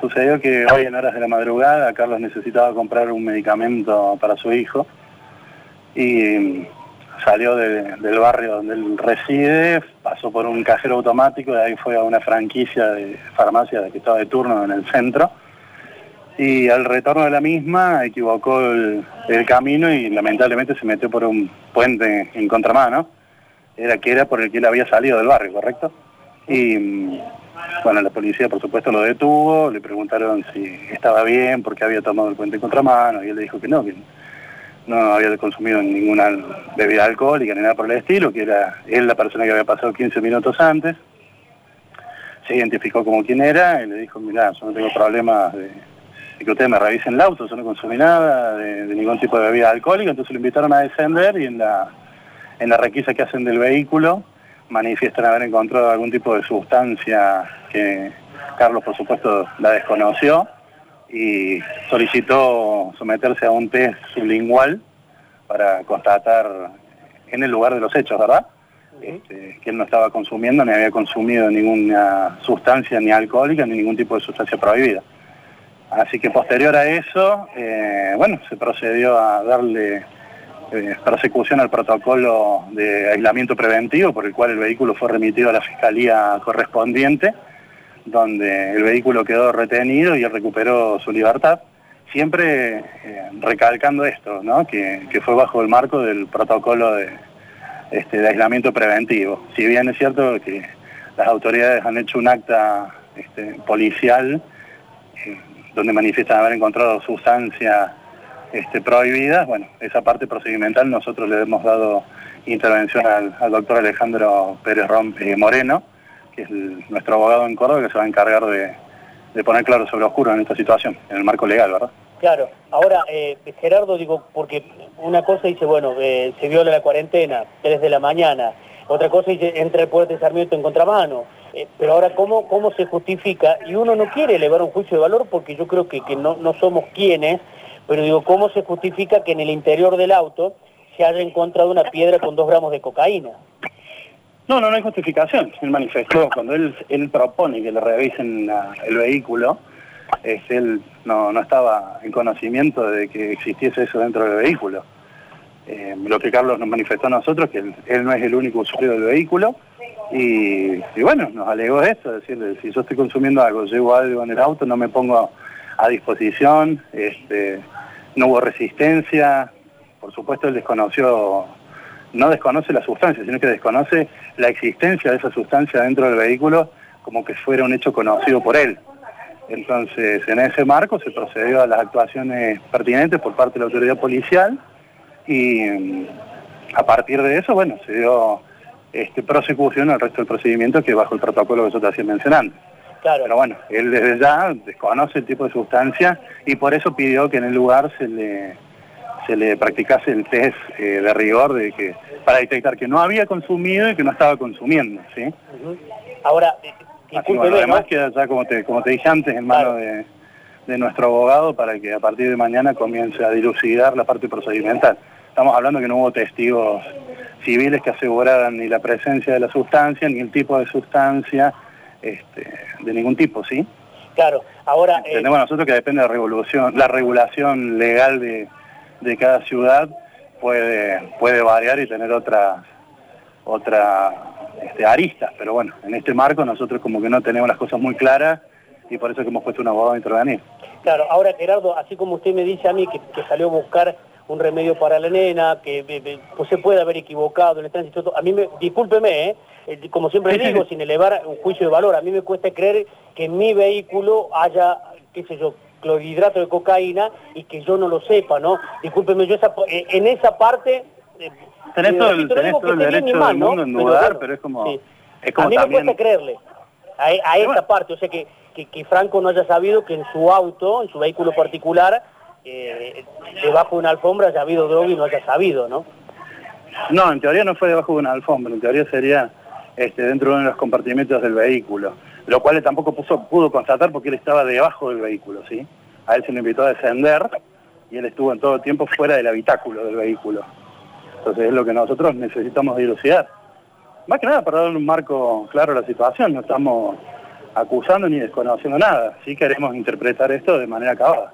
Sucedió que hoy en horas de la madrugada Carlos necesitaba comprar un medicamento para su hijo y salió del barrio donde él reside, pasó por un cajero automático, de ahí fue a una franquicia de farmacia que estaba de turno en el centro y al retorno de la misma equivocó el, camino y lamentablemente se metió por un puente en contramano, era que era por el que él había salido del barrio, ¿correcto? Y bueno, la policía por supuesto lo detuvo, le preguntaron si estaba bien, porque había tomado el puente en contramano, y él le dijo que no, que no había consumido ninguna bebida alcohólica ni nada por el estilo, que era él la persona que había pasado 15 minutos antes. Se identificó como quien era y le dijo, mira, yo no tengo problemas de, que ustedes me revisen el auto, yo no consumí nada de, ningún tipo de bebida alcohólica, entonces lo invitaron a descender y en la, en la requisa que hacen del vehículo manifiestan haber encontrado algún tipo de sustancia que Carlos por supuesto la desconoció y solicitó someterse a un test sublingual para constatar en el lugar de los hechos, ¿verdad? Este, que él no estaba consumiendo ni había consumido ninguna sustancia ni alcohólica ni ningún tipo de sustancia prohibida. Así que posterior a eso, eh, bueno, se procedió a darle eh, persecución al protocolo de aislamiento preventivo por el cual el vehículo fue remitido a la fiscalía correspondiente, donde el vehículo quedó retenido y recuperó su libertad, siempre eh, recalcando esto, que, fue bajo el marco del protocolo de, este, aislamiento preventivo. Si bien es cierto que las autoridades han hecho un acta este, policial eh, donde manifiestan haber encontrado sustancias este, prohibidas, bueno, esa parte procedimental nosotros le hemos dado intervención al, doctor Alejandro Pérez Rompe Moreno, que es nuestro abogado en Córdoba, que se va a encargar de, poner claro sobre oscuro en esta situación, en el marco legal, ¿verdad? Claro, ahora eh, Gerardo, digo, porque una cosa dice, bueno, eh, se viola la cuarentena, 3 de la mañana, otra cosa dice, entra el puente de Sarmiento en contramano, eh, pero ahora, ¿cómo, ¿cómo se justifica? Y uno no quiere elevar un juicio de valor porque yo creo que, que no, no somos quienes pero digo, ¿cómo se justifica que en el interior del auto se haya encontrado una piedra con dos gramos de cocaína? No, no, no hay justificación. Él manifestó, cuando él, él propone que le revisen el vehículo, él no, estaba en conocimiento de que existiese eso dentro del vehículo. Eh, lo que Carlos nos manifestó a nosotros, que él, no es el único usuario del vehículo, y, bueno, nos alegó eso, decirle, si yo estoy consumiendo algo, llevo algo en el auto, no me pongo a disposición, este, no hubo resistencia, por supuesto él desconoció, no desconoce la sustancia, sino que desconoce la existencia de esa sustancia dentro del vehículo como que fuera un hecho conocido por él. Entonces, en ese marco se procedió a las actuaciones pertinentes por parte de la autoridad policial y mm, a partir de eso, bueno, se dio este, prosecución al resto del procedimiento que bajo el protocolo que yo te hacía mencionando. Pero bueno, él desde ya desconoce el tipo de sustancia y por eso pidió que en el lugar se le, se le practicase el test eh, de rigor de que para detectar que no había consumido y que no estaba consumiendo, ¿sí? Ahora, Así, bueno, además queda ya, como te, como te dije antes, en manos de, de nuestro abogado para que a partir de mañana comience a dilucidar la parte procedimental. Estamos hablando que no hubo testigos civiles que aseguraran ni la presencia de la sustancia, ni el tipo de sustancia, este, de ningún tipo, ¿sí? Claro, ahora... Eh, Entendemos nosotros que depende de la regulación, la regulación legal de, cada ciudad puede, puede variar y tener otras otra, este, aristas, pero bueno, en este marco nosotros como que no tenemos las cosas muy claras y por eso que hemos puesto un abogado a intervenir. Claro, ahora Gerardo, así como usted me dice a mí que, salió a buscar un remedio para la nena, que pues se puede haber equivocado en el tránsito, a mí me, discúlpeme, ¿eh? Eh, como siempre digo, sin elevar un juicio de valor, a mí me cuesta creer que en mi vehículo haya, qué sé yo, clorhidrato de cocaína y que yo no lo sepa, ¿no? Discúlpeme, yo eh, en esa parte... Tenés todo el, derecho del mundo en dudar, pero, es como... Es como a mí me cuesta creerle a, esa parte, o sea, que, que, Franco no haya sabido que en su auto, en su vehículo particular, debajo de una alfombra haya habido droga y no haya sabido, ¿no? No, en teoría no fue debajo de una alfombra, en teoría sería este, dentro de uno de los compartimentos del vehículo, lo cual él tampoco pudo constatar porque él estaba debajo del vehículo, ¿sí? A él se le invitó a descender y él estuvo en todo el tiempo fuera del habitáculo del vehículo. Entonces es lo que nosotros necesitamos dilucidar. Más que nada para dar un marco claro a la situación, no estamos acusando ni desconociendo nada. Sí queremos interpretar esto de manera acabada.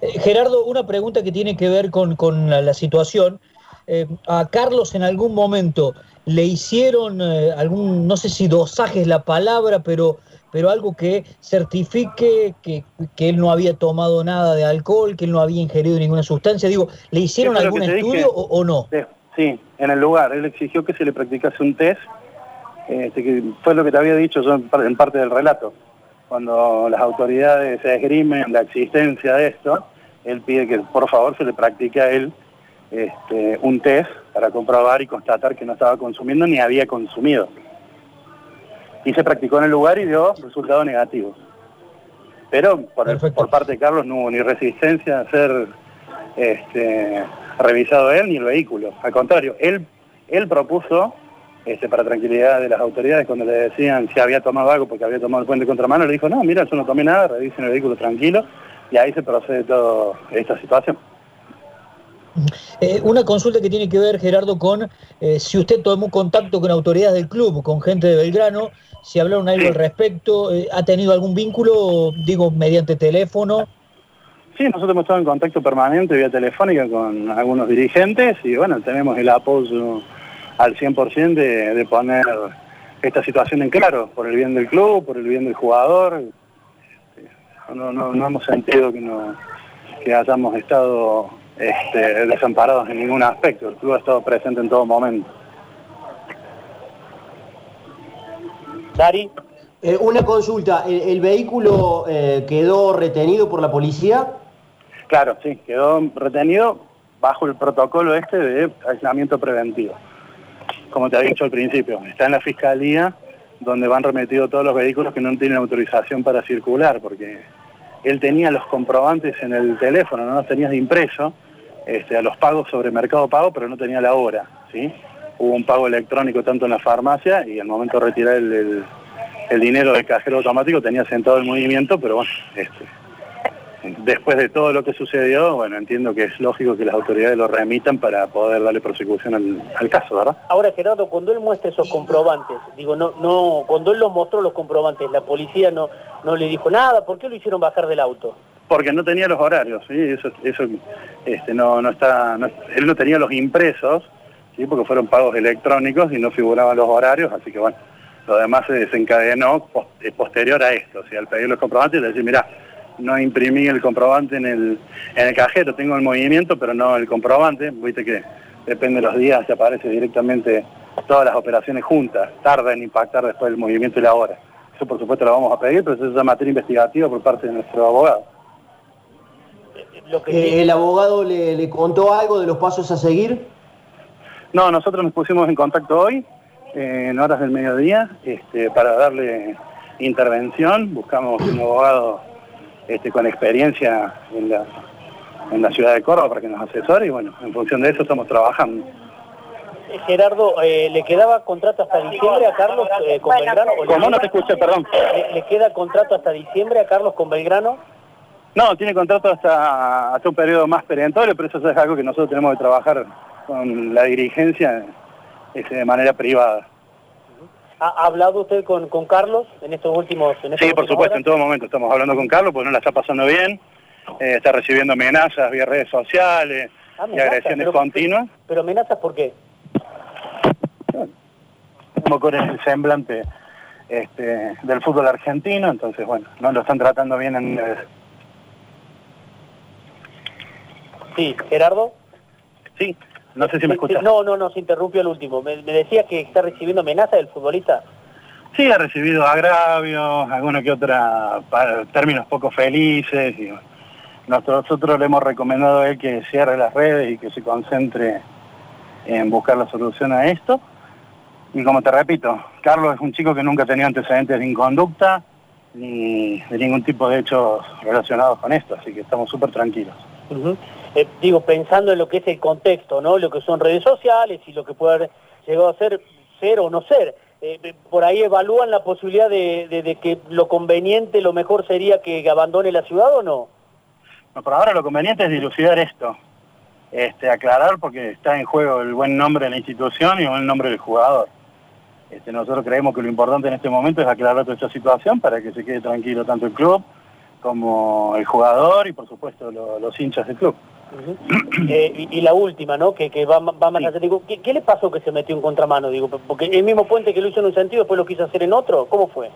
Eh, Gerardo, una pregunta que tiene que ver con, la, situación. Eh, a Carlos en algún momento le hicieron eh, algún, no sé si dosaje es la palabra, pero, pero algo que certifique que, él no había tomado nada de alcohol, que él no había ingerido ninguna sustancia. Digo, ¿le hicieron algún estudio o, no? Sí, en el lugar. Él exigió que se le practicase un test, este, que fue lo que te había dicho yo en parte del relato. Cuando las autoridades se esgrimen la existencia de esto, él pide que por favor se le practique a él este, un test para comprobar y constatar que no estaba consumiendo ni había consumido. Y se practicó en el lugar y dio resultados negativos. Pero por, parte de Carlos no hubo ni resistencia a ser este, revisado él ni el vehículo. Al contrario, él, él propuso, este, para tranquilidad de las autoridades, cuando le decían si había tomado algo porque había tomado el puente contramano, le dijo, no, mira, yo no tomé nada, revisen el vehículo tranquilo y ahí se procede toda esta situación. Eh, una consulta que tiene que ver, Gerardo, con eh, si usted tomó contacto con autoridades del club, con gente de Belgrano, si hablaron algo al respecto, eh, ¿ha tenido algún vínculo, digo, mediante teléfono? Sí, nosotros hemos estado en contacto permanente vía telefónica con algunos dirigentes y bueno, tenemos el apoyo al 100% de, de poner esta situación en claro, por el bien del club, por el bien del jugador, no, no, no hemos sentido que, no, que hayamos estado este, desamparados en ningún aspecto. El club ha estado presente en todo momento. Dari. Eh, una consulta, ¿el, vehículo eh, quedó retenido por la policía? Claro, sí, quedó retenido bajo el protocolo este de aislamiento preventivo. Como te había dicho al principio, está en la fiscalía donde van remetidos todos los vehículos que no tienen autorización para circular, porque él tenía los comprobantes en el teléfono, no los tenía de impreso, este, a los pagos sobre Mercado Pago, pero no tenía la hora, ¿sí? Hubo un pago electrónico tanto en la farmacia y al momento de retirar el, el dinero del cajero automático tenía sentado el movimiento, pero bueno, este, después de todo lo que sucedió, bueno, entiendo que es lógico que las autoridades lo remitan para poder darle prosecución al, caso, ¿verdad? Ahora, Gerardo, cuando él muestra esos comprobantes, digo, no, no, cuando él los mostró los comprobantes, la policía no, no le dijo nada, ¿por qué lo hicieron bajar del auto? Porque no tenía los horarios, ¿sí? Eso, eso este, no, no está, él no tenía los impresos, ¿sí? Porque fueron pagos electrónicos y no figuraban los horarios, así que bueno, lo demás se desencadenó posterior a esto, o al pedir los comprobantes y decir, mira, no imprimí el comprobante en el, en el cajero, tengo el movimiento, pero no el comprobante, viste que depende de los días, se aparece directamente todas las operaciones juntas, tarda en impactar después el movimiento y la hora. Eso por supuesto lo vamos a pedir, pero eso es una materia investigativa por parte de nuestro abogado. Eh, ¿El abogado le, contó algo de los pasos a seguir? No, nosotros nos pusimos en contacto hoy, eh, en horas del mediodía, este, para darle intervención, buscamos un abogado este, con experiencia en la, en la ciudad de Córdoba para que nos asesore y bueno, en función de eso estamos trabajando. Eh, Gerardo, eh, ¿le quedaba contrato hasta diciembre a Carlos eh, con Belgrano? ¿Cómo no te escuché, perdón? ¿Le, queda contrato hasta diciembre a Carlos con Belgrano? No, tiene contrato hasta, hasta un periodo más perentorio, pero eso es algo que nosotros tenemos que trabajar con la dirigencia este, de manera privada. ¿Ha hablado usted con, con Carlos en estos últimos en Sí, por supuesto, en todo momento estamos hablando con Carlos porque no la está pasando bien, eh, está recibiendo amenazas vía redes sociales ah, y agresiones continuas. ¿Pero amenazas por qué? Como con el semblante este, del fútbol argentino, entonces bueno, no lo están tratando bien en... Sí, Gerardo. Sí, no sé si me escuchas. No, no, no, se interrumpió el último. Me, decía que está recibiendo amenazas del futbolista. Sí, ha recibido agravios, alguna que otra, términos poco felices. Y, nosotros le hemos recomendado a él que cierre las redes y que se concentre en buscar la solución a esto. Y como te repito, Carlos es un chico que nunca tenía antecedentes de inconducta ni de ningún tipo de hechos relacionados con esto, así que estamos súper tranquilos. Eh, digo, pensando en lo que es el contexto, ¿no? Lo que son redes sociales y lo que puede haber llegado a ser, ser o no ser. Eh, eh, por ahí evalúan la posibilidad de, que lo conveniente, lo mejor sería que abandone la ciudad o no. No, por ahora lo conveniente es dilucidar esto, este, aclarar porque está en juego el buen nombre de la institución y el buen nombre del jugador. Este, nosotros creemos que lo importante en este momento es aclarar toda esta situación para que se quede tranquilo tanto el club como el jugador y por supuesto los hinchas del club. Eh, y, la última, ¿no? Que, va, va más allá. Digo, ¿qué, le pasó que se metió en contramano? Digo, porque el mismo puente que lo hizo en un sentido, después lo quiso hacer en otro. ¿Cómo fue?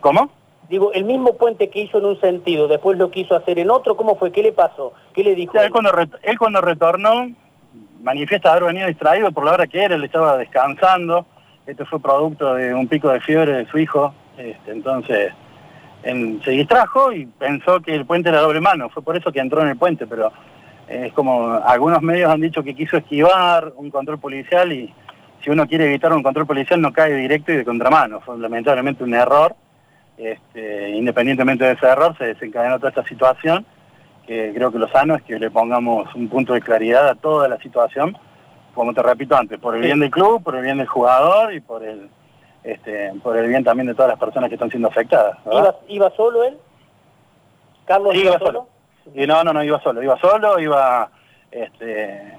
¿Cómo? Digo, el mismo puente que hizo en un sentido, después lo quiso hacer en otro. ¿Cómo fue? ¿Qué le pasó? ¿Qué le dijo? él, cuando él cuando retornó, manifiesta haber venido distraído por la hora que era, él estaba descansando este fue producto de un pico de fiebre de su hijo, este, entonces se distrajo y pensó que el puente era doble mano, fue por eso que entró en el puente, pero eh, es como algunos medios han dicho que quiso esquivar un control policial y si uno quiere evitar un control policial no cae directo y de contramano, fue lamentablemente un error, este, independientemente de ese error se desencadenó toda esta situación, que creo que lo sano es que le pongamos un punto de claridad a toda la situación como te repito antes, por el bien del club, por el bien del jugador y por el este, por el bien también de todas las personas que están siendo afectadas. ¿Iba, solo él? ¿Carlos iba, solo? Y no, no, no, iba solo, iba solo, iba, este,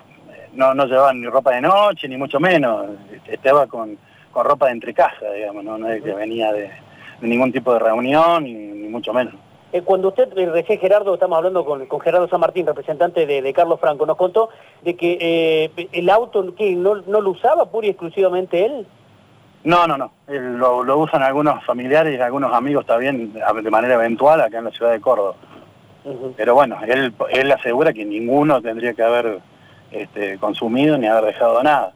no, no llevaba ni ropa de noche, ni mucho menos, estaba con, con ropa de entrecasa, digamos, no, no es que venía de, ningún tipo de reunión, ni mucho menos. Eh, cuando usted, eh, recién Gerardo, estamos hablando con, Gerardo San Martín, representante de, Carlos Franco, nos contó de que eh, el auto no, lo usaba pura y exclusivamente él. No, no, no. Lo, usan algunos familiares y algunos amigos también de manera eventual acá en la ciudad de Córdoba. Pero bueno, él, él asegura que ninguno tendría que haber este, consumido ni haber dejado nada.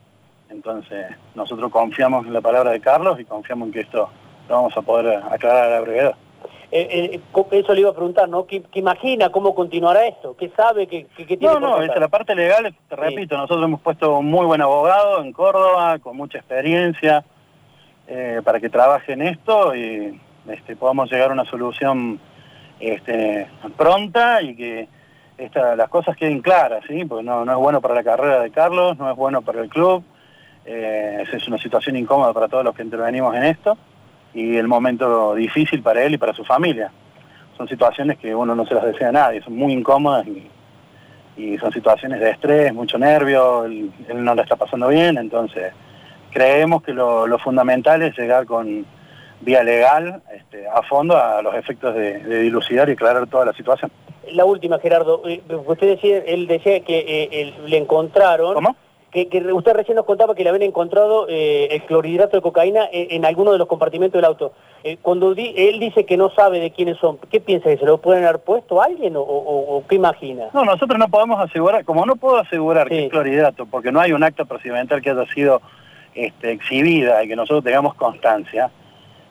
Entonces, nosotros confiamos en la palabra de Carlos y confiamos en que esto lo vamos a poder aclarar a la brevedad. Eh, eh, eso le iba a preguntar, ¿no? ¿Qué, imagina cómo continuará esto? ¿Qué sabe? ¿Qué, qué, tiene No, no, la parte legal, te repito, nosotros hemos puesto un muy buen abogado en Córdoba, con mucha experiencia, eh, para que trabaje en esto y este, podamos llegar a una solución este, pronta y que las cosas queden claras, ¿sí? Porque no, no es bueno para la carrera de Carlos, no es bueno para el club, es una situación incómoda para todos los que intervenimos en esto y el momento difícil para él y para su familia. Son situaciones que uno no se las desea a nadie, son muy incómodas y, son situaciones de estrés, mucho nervio, él, no la está pasando bien, entonces creemos que lo, fundamental es llegar con vía legal este, a fondo a los efectos de, dilucidar y aclarar toda la situación. La última, Gerardo, eh, usted decía, él decía que eh, le encontraron... ¿Cómo? que, usted recién nos contaba que le habían encontrado eh, el clorhidrato de cocaína en, alguno de los compartimentos del auto. Eh, cuando él dice que no sabe de quiénes son, ¿qué piensa? ¿Que se lo pueden haber puesto a alguien o, qué imagina? No, nosotros no podemos asegurar, como no puedo asegurar que es clorhidrato, porque no hay un acto procedimental que haya sido este, exhibida y que nosotros tengamos constancia,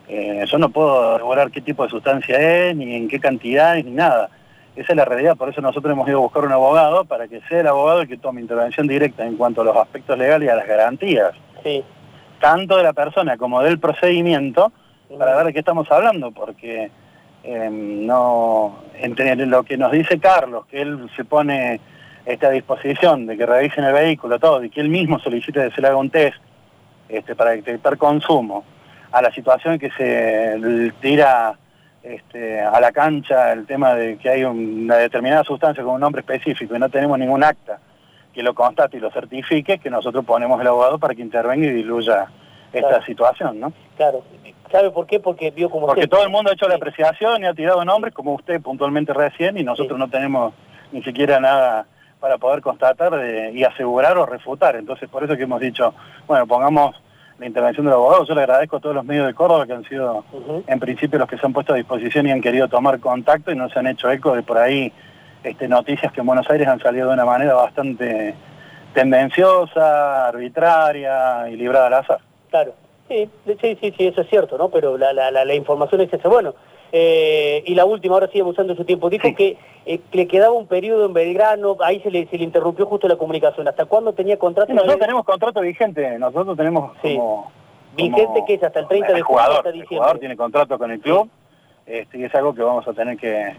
eh, yo no puedo asegurar qué tipo de sustancia es, ni en qué cantidad, ni nada. Esa es la realidad, por eso nosotros hemos ido a buscar un abogado para que sea el abogado el que tome intervención directa en cuanto a los aspectos legales y a las garantías. Sí. Tanto de la persona como del procedimiento, para ver de qué estamos hablando, porque em, no entre lo que nos dice Carlos, que él se pone esta disposición de que revisen el vehículo todo y que él mismo solicite que se le haga un test este, para detectar consumo, a la situación que se tira este, a la cancha el tema de que hay una determinada sustancia con un nombre específico y no tenemos ningún acta que lo constate y lo certifique, que nosotros ponemos el abogado para que intervenga y diluya esta situación, ¿no? Claro. ¿Sabe por qué? Porque vio como Porque todo el mundo ha hecho la apreciación y ha tirado nombres, como usted puntualmente recién, y nosotros no tenemos ni siquiera nada para poder constatar y asegurar o refutar. Entonces, por eso que hemos dicho, bueno, pongamos la intervención del abogado. Yo le agradezco a todos los medios de Córdoba que han sido en principio los que se han puesto a disposición y han querido tomar contacto y no se han hecho eco de por ahí este, noticias que en Buenos Aires han salido de una manera bastante tendenciosa, arbitraria y librada al azar. Claro, sí, sí, sí, sí eso es cierto, ¿no? Pero la, la, la información es esa. Bueno, eh, y la última, ahora sigue usando su tiempo, dijo que eh, le quedaba un periodo en Belgrano, ahí se le, se le interrumpió justo la comunicación. ¿Hasta cuándo tenía contrato? nosotros tenemos contrato vigente, nosotros tenemos como... ¿Vigente que es hasta el 30 de julio hasta diciembre? El jugador tiene contrato con el club este, y es algo que vamos a tener que,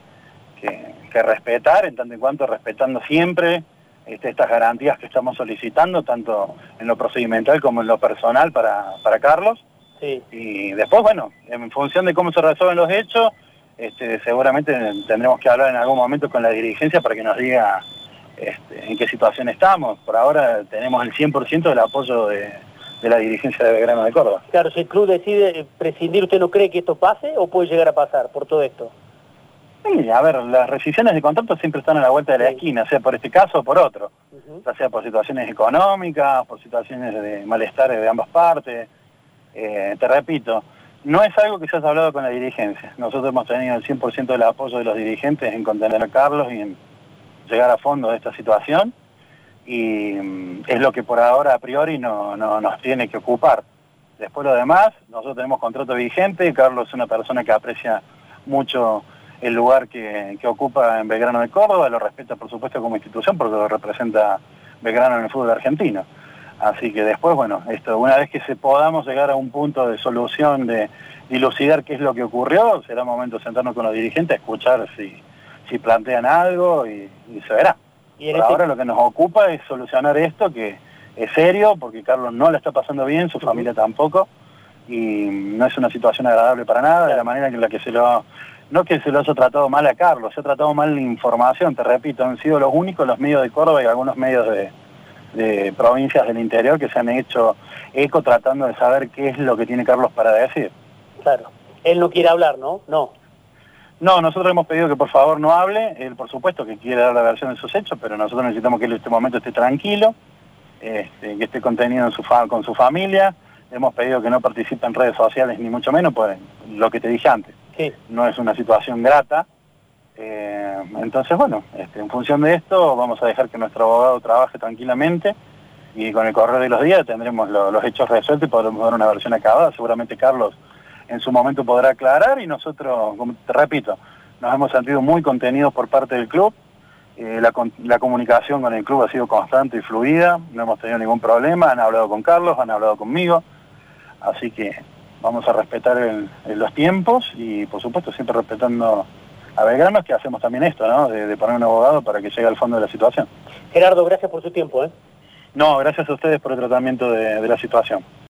que, respetar, en tanto en cuanto respetando siempre este, estas garantías que estamos solicitando, tanto en lo procedimental como en lo personal para, para Carlos. Y después, bueno, en función de cómo se resuelven los hechos, este, seguramente tendremos que hablar en algún momento con la dirigencia para que nos diga este, en qué situación estamos. Por ahora tenemos el 100% del apoyo de, de la dirigencia de Belgrano de Córdoba. Claro, si el club decide prescindir, ¿usted no cree que esto pase o puede llegar a pasar por todo esto? Sí, a ver, las rescisiones de contrato siempre están a la vuelta de la esquina, sea por este caso o por otro, ya sea por situaciones económicas, por situaciones de malestar de ambas partes. Eh, te repito, no es algo que se haya hablado con la dirigencia. Nosotros hemos tenido el 100% del apoyo de los dirigentes en contener a Carlos y en llegar a fondo de esta situación y mm, es lo que por ahora a priori no, nos tiene que ocupar. Después lo demás, nosotros tenemos contrato vigente, Carlos es una persona que aprecia mucho el lugar que, ocupa en Belgrano de Córdoba, lo respeta por supuesto como institución porque lo representa Belgrano en el fútbol argentino. Así que después, bueno, esto, una vez que se podamos llegar a un punto de solución, de dilucidar qué es lo que ocurrió, será momento de sentarnos con los dirigentes, escuchar si, si plantean algo y, se verá. Y Por este ahora lo que nos ocupa es solucionar esto, que es serio, porque Carlos no le está pasando bien, su familia tampoco, y no es una situación agradable para nada, de la manera en la que se lo no que se lo haya tratado mal a Carlos, se ha tratado mal la información, te repito, han sido los únicos los medios de Córdoba y algunos medios de, provincias del interior que se han hecho eco tratando de saber qué es lo que tiene Carlos para decir. Claro, él no quiere hablar, ¿no? No. No, nosotros hemos pedido que por favor no hable, él por supuesto que quiere dar la versión de sus hechos, pero nosotros necesitamos que él en este momento esté tranquilo, este, que esté contenido en su con su familia, hemos pedido que no participe en redes sociales ni mucho menos, pues lo que te dije antes no es una situación grata. Eh, entonces, bueno, este, en función de esto vamos a dejar que nuestro abogado trabaje tranquilamente y con el correr de los días tendremos los hechos resueltos y podremos dar una versión acabada. Seguramente Carlos en su momento podrá aclarar y nosotros, como te repito, nos hemos sentido muy contenidos por parte del club. Eh, la, la, comunicación con el club ha sido constante y fluida, no hemos tenido ningún problema, han hablado con Carlos, han hablado conmigo, así que vamos a respetar los tiempos y por supuesto siempre respetando a Belgrano, que hacemos también esto, ¿no? De, poner un abogado para que llegue al fondo de la situación. Gerardo, gracias por su tiempo. ¿eh? No, gracias a ustedes por el tratamiento de la situación.